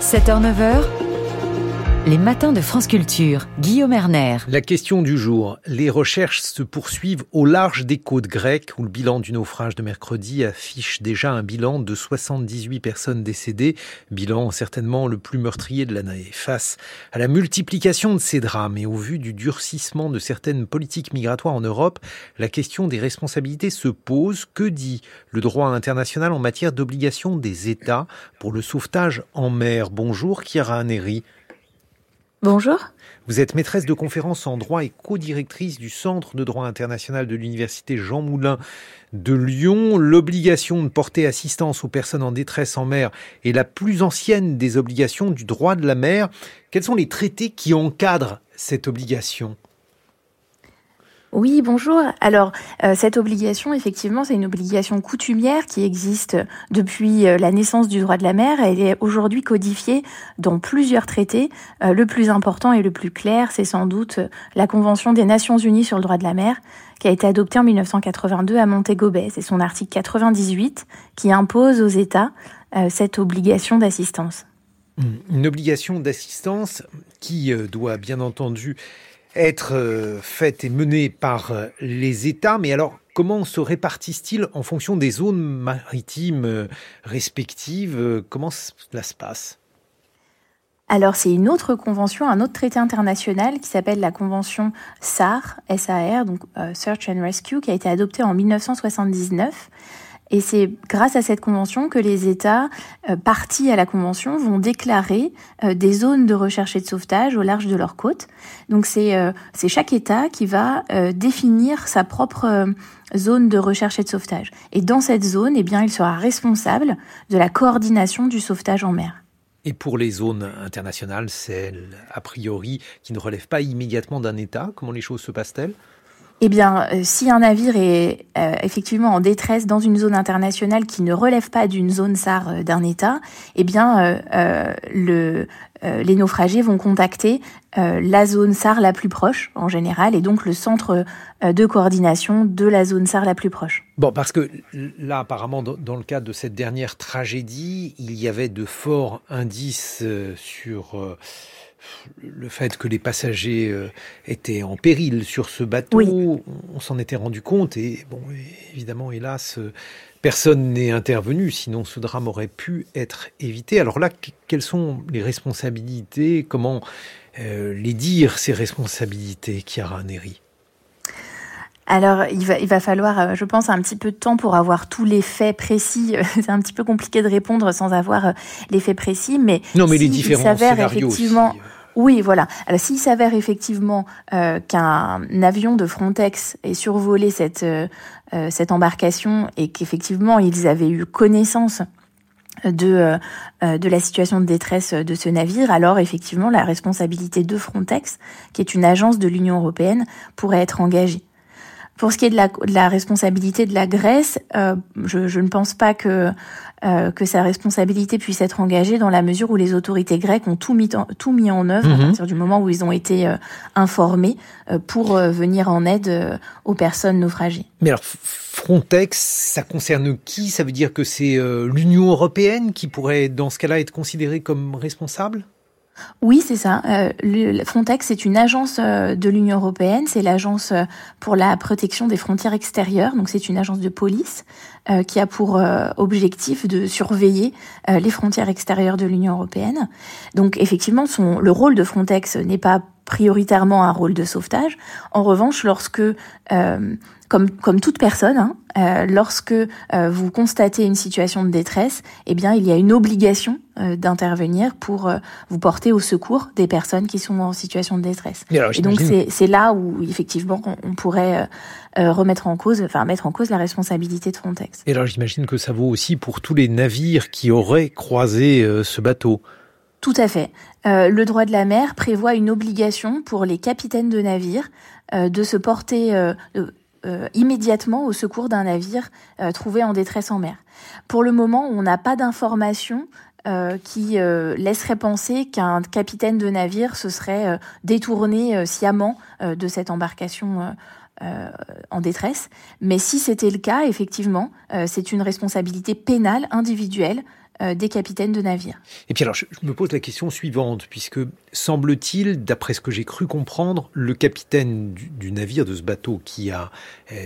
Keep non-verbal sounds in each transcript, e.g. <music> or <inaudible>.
7h-9h, les matins de France Culture, Guillaume Erner. La question du jour. Les recherches se poursuivent au large des côtes grecques où le bilan du naufrage de mercredi affiche déjà un bilan de 78 personnes décédées, bilan certainement le plus meurtrier de l'année. Face à la multiplication de ces drames et au vu du durcissement de certaines politiques migratoires en Europe, la question des responsabilités se pose. Que dit le droit international en matière d'obligation des États pour le sauvetage en mer? Bonjour, Chiara Neri. Bonjour. Vous êtes maîtresse de conférences en droit et co-directrice du Centre de droit international de l'Université Jean Moulin de Lyon. L'obligation de porter assistance aux personnes en détresse en mer est la plus ancienne des obligations du droit de la mer. Quels sont les traités qui encadrent cette obligation? Oui, bonjour. Alors, euh, cette obligation, effectivement, c'est une obligation coutumière qui existe depuis euh, la naissance du droit de la mer. Elle est aujourd'hui codifiée dans plusieurs traités. Euh, le plus important et le plus clair, c'est sans doute la Convention des Nations Unies sur le droit de la mer, qui a été adoptée en 1982 à Montego Bay. C'est son article 98 qui impose aux États cette obligation d'assistance. Une obligation d'assistance qui doit bien entendu être euh, faite et menée par euh, les États. Mais alors, comment se répartissent-ils en fonction des zones maritimes euh, respectives Comment cela se passe? Alors c'est une autre convention, un autre traité international qui s'appelle la convention SAR, SAR, donc Search and Rescue, qui a été adoptée en 1979 et c'est grâce à cette convention que les États euh, partis à la convention vont déclarer euh, des zones de recherche et de sauvetage au large de leurs côtes. Donc c'est euh, chaque État qui va définir sa propre zone de recherche et de sauvetage. Et dans cette zone, eh bien, il sera responsable de la coordination du sauvetage en mer. Et pour les zones internationales, celles a priori qui ne relèvent pas immédiatement d'un État, comment les choses se passent-elles? Eh bien, euh, si un navire est euh, effectivement en détresse dans une zone internationale qui ne relève pas d'une zone SAR euh, d'un État, eh bien, le, les naufragés vont contacter la zone SAR la plus proche, en général, et donc le centre de coordination de la zone SAR la plus proche. Bon, parce que là, apparemment, dans le cadre de cette dernière tragédie, il y avait de forts indices sur le fait que les passagers euh, étaient en péril sur ce bateau, on s'en était rendu compte et bon, évidemment, hélas, euh, personne n'est intervenu, sinon ce drame aurait pu être évité. Alors là, quelles sont les responsabilités? Comment euh, les dire ces responsabilités, Chiara Neri? Alors, il va, il va falloir, je pense, un petit peu de temps pour avoir tous les faits précis. <laughs> C'est un petit peu compliqué de répondre sans avoir les faits précis, mais non, mais les différents effectivement. Oui, voilà. Alors s'il s'avère effectivement euh, qu'un avion de Frontex ait survolé cette, euh, euh, cette embarcation et qu'effectivement ils avaient eu connaissance de, de la situation de détresse de ce navire, alors effectivement la responsabilité de Frontex, qui est une agence de l'Union européenne, pourrait être engagée. Pour ce qui est de la, de la responsabilité de la Grèce, euh, je, je, ne pense pas que euh, que sa responsabilité puisse être engagée dans la mesure où les autorités grecques ont tout mis en, tout mis en œuvre à mhm. partir du moment où ils ont été euh, informés euh, pour venir en aide aux personnes naufragées. Mais alors Frontex, ça concerne qui? Ça veut dire que c'est l'Union européenne qui pourrait dans ce cas-là être considérée comme responsable? Oui, c'est ça. Euh, Frontex est une agence euh, de l'Union européenne. C'est l'agence euh, pour la protection des frontières extérieures. Donc, c'est une agence de police qui a pour objectif de surveiller les frontières extérieures de l'Union européenne. Donc, effectivement, son, le rôle de Frontex n'est pas prioritairement un rôle de sauvetage. En revanche, lorsque, euh, comme, comme toute personne, hein, euh, lorsque euh, vous constatez une situation de détresse, eh bien, il y a une obligation d'intervenir pour vous porter au secours des personnes qui sont en situation de détresse. Et, donc, c'est là où, effectivement, on, pourrait remettre en cause, enfin, mettre en cause la responsabilité de Frontex. Et alors, j'imagine que ça vaut aussi pour tous les navires qui auraient croisé ce bateau. Tout à fait. Euh, le droit de la mer prévoit une obligation pour les capitaines de navires euh, de se porter euh, immédiatement au secours d'un navire trouvé en détresse en mer. Pour le moment, on n'a pas d'informations qui laisserait penser qu'un capitaine de navire se serait détourné sciemment de cette embarcation en détresse. Mais si c'était le cas, effectivement, c'est une responsabilité pénale individuelle des capitaines de navires. Et puis alors, je, me pose la question suivante, puisque semble-t-il, d'après ce que j'ai cru comprendre, le capitaine du, navire, de ce bateau qui a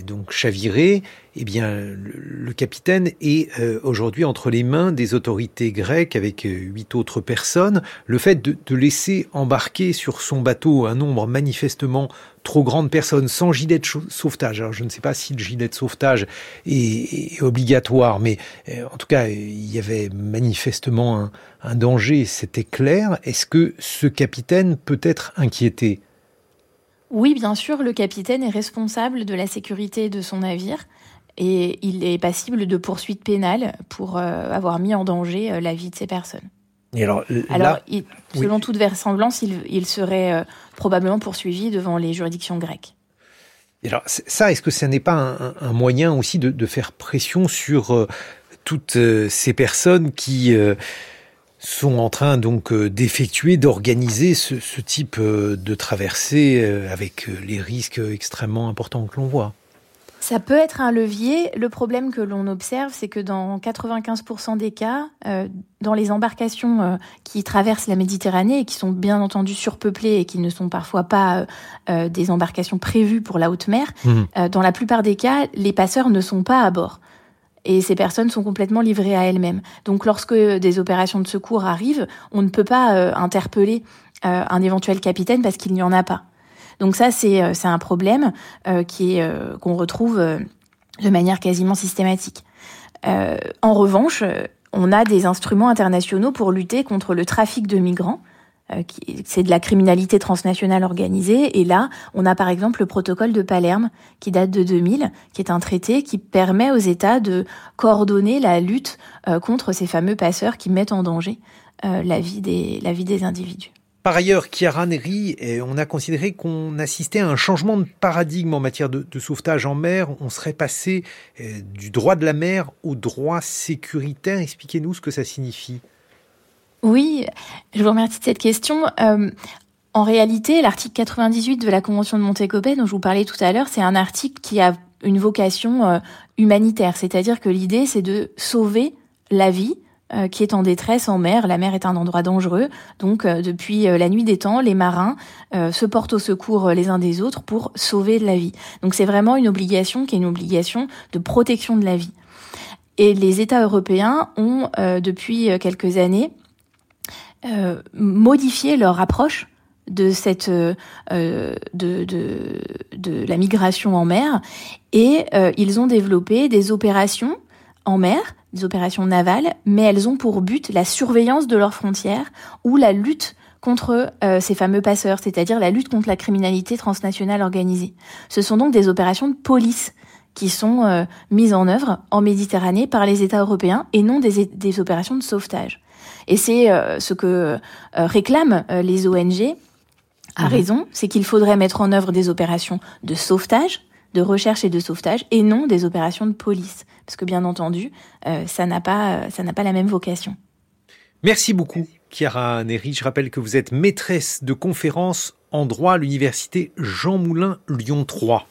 donc chaviré, eh bien, le, capitaine est aujourd'hui entre les mains des autorités grecques avec huit autres personnes. Le fait de, de laisser embarquer sur son bateau un nombre manifestement trop grande personne sans gilet de sauvetage. Alors je ne sais pas si le gilet de sauvetage est, obligatoire, mais euh, en tout cas il y avait manifestement un, danger, c'était clair. Est-ce que ce capitaine peut être inquiété? Oui, bien sûr, le capitaine est responsable de la sécurité de son navire et il est passible de poursuites pénales pour euh, avoir mis en danger euh, la vie de ces personnes alors, selon toute vraisemblance, il, serait euh, probablement poursuivi devant les juridictions grecques. alors, ça, est-ce que ce n'est pas un, moyen aussi de, faire pression sur euh, toutes euh, ces personnes qui sont en train donc d'effectuer, d'organiser ce, ce, type de traversée avec les risques extrêmement importants que l'on voit? Ça peut être un levier. Le problème que l'on observe, c'est que dans 95% des cas, euh, dans les embarcations euh, qui traversent la Méditerranée et qui sont bien entendu surpeuplées et qui ne sont parfois pas euh, des embarcations prévues pour la haute mer, mmh. dans la plupart des cas, les passeurs ne sont pas à bord. Et ces personnes sont complètement livrées à elles-mêmes. Donc lorsque des opérations de secours arrivent, on ne peut pas interpeller un éventuel capitaine parce qu'il n'y en a pas. Donc ça, c'est euh, un problème euh, qui est euh, qu'on retrouve de manière quasiment systématique. en revanche, on a des instruments internationaux pour lutter contre le trafic de migrants. C'est de la criminalité transnationale organisée. Et là, on a par exemple le protocole de Palerme, qui date de 2000, qui est un traité qui permet aux États de coordonner la lutte contre ces fameux passeurs qui mettent en danger la vie des, la vie des individus. Par ailleurs, Chiara Neri, on a considéré qu'on assistait à un changement de paradigme en matière de, sauvetage en mer. On serait passé euh, du droit de la mer au droit sécuritaire. Expliquez-nous ce que ça signifie. Oui, je vous remercie de cette question. Euh, en réalité, l'article 98 de la Convention de Montego Bay, dont je vous parlais tout à l'heure, c'est un article qui a une vocation euh, humanitaire. C'est-à-dire que l'idée, c'est de sauver la vie qui est en détresse en mer. La mer est un endroit dangereux, donc euh, depuis euh, la nuit des temps, les marins se portent au secours les uns des autres pour sauver de la vie. Donc c'est vraiment une obligation qui est une obligation de protection de la vie. Et les États européens ont, depuis quelques années, modifié leur approche de cette de, de la migration en mer et ils ont développé des opérations en mer des opérations navales, mais elles ont pour but la surveillance de leurs frontières ou la lutte contre euh, ces fameux passeurs, c'est-à-dire la lutte contre la criminalité transnationale organisée. Ce sont donc des opérations de police qui sont euh, mises en œuvre en Méditerranée par les États européens et non des, des opérations de sauvetage. Et c'est euh, ce que réclament les ONG à mhm. raison, c'est qu'il faudrait mettre en œuvre des opérations de sauvetage, de recherche et de sauvetage et non des opérations de police. Parce que bien entendu, euh, ça n'a pas, ça n'a pas la même vocation. Merci beaucoup, Chiara Neri. Je rappelle que vous êtes maîtresse de conférences en droit à l'université Jean Moulin Lyon 3.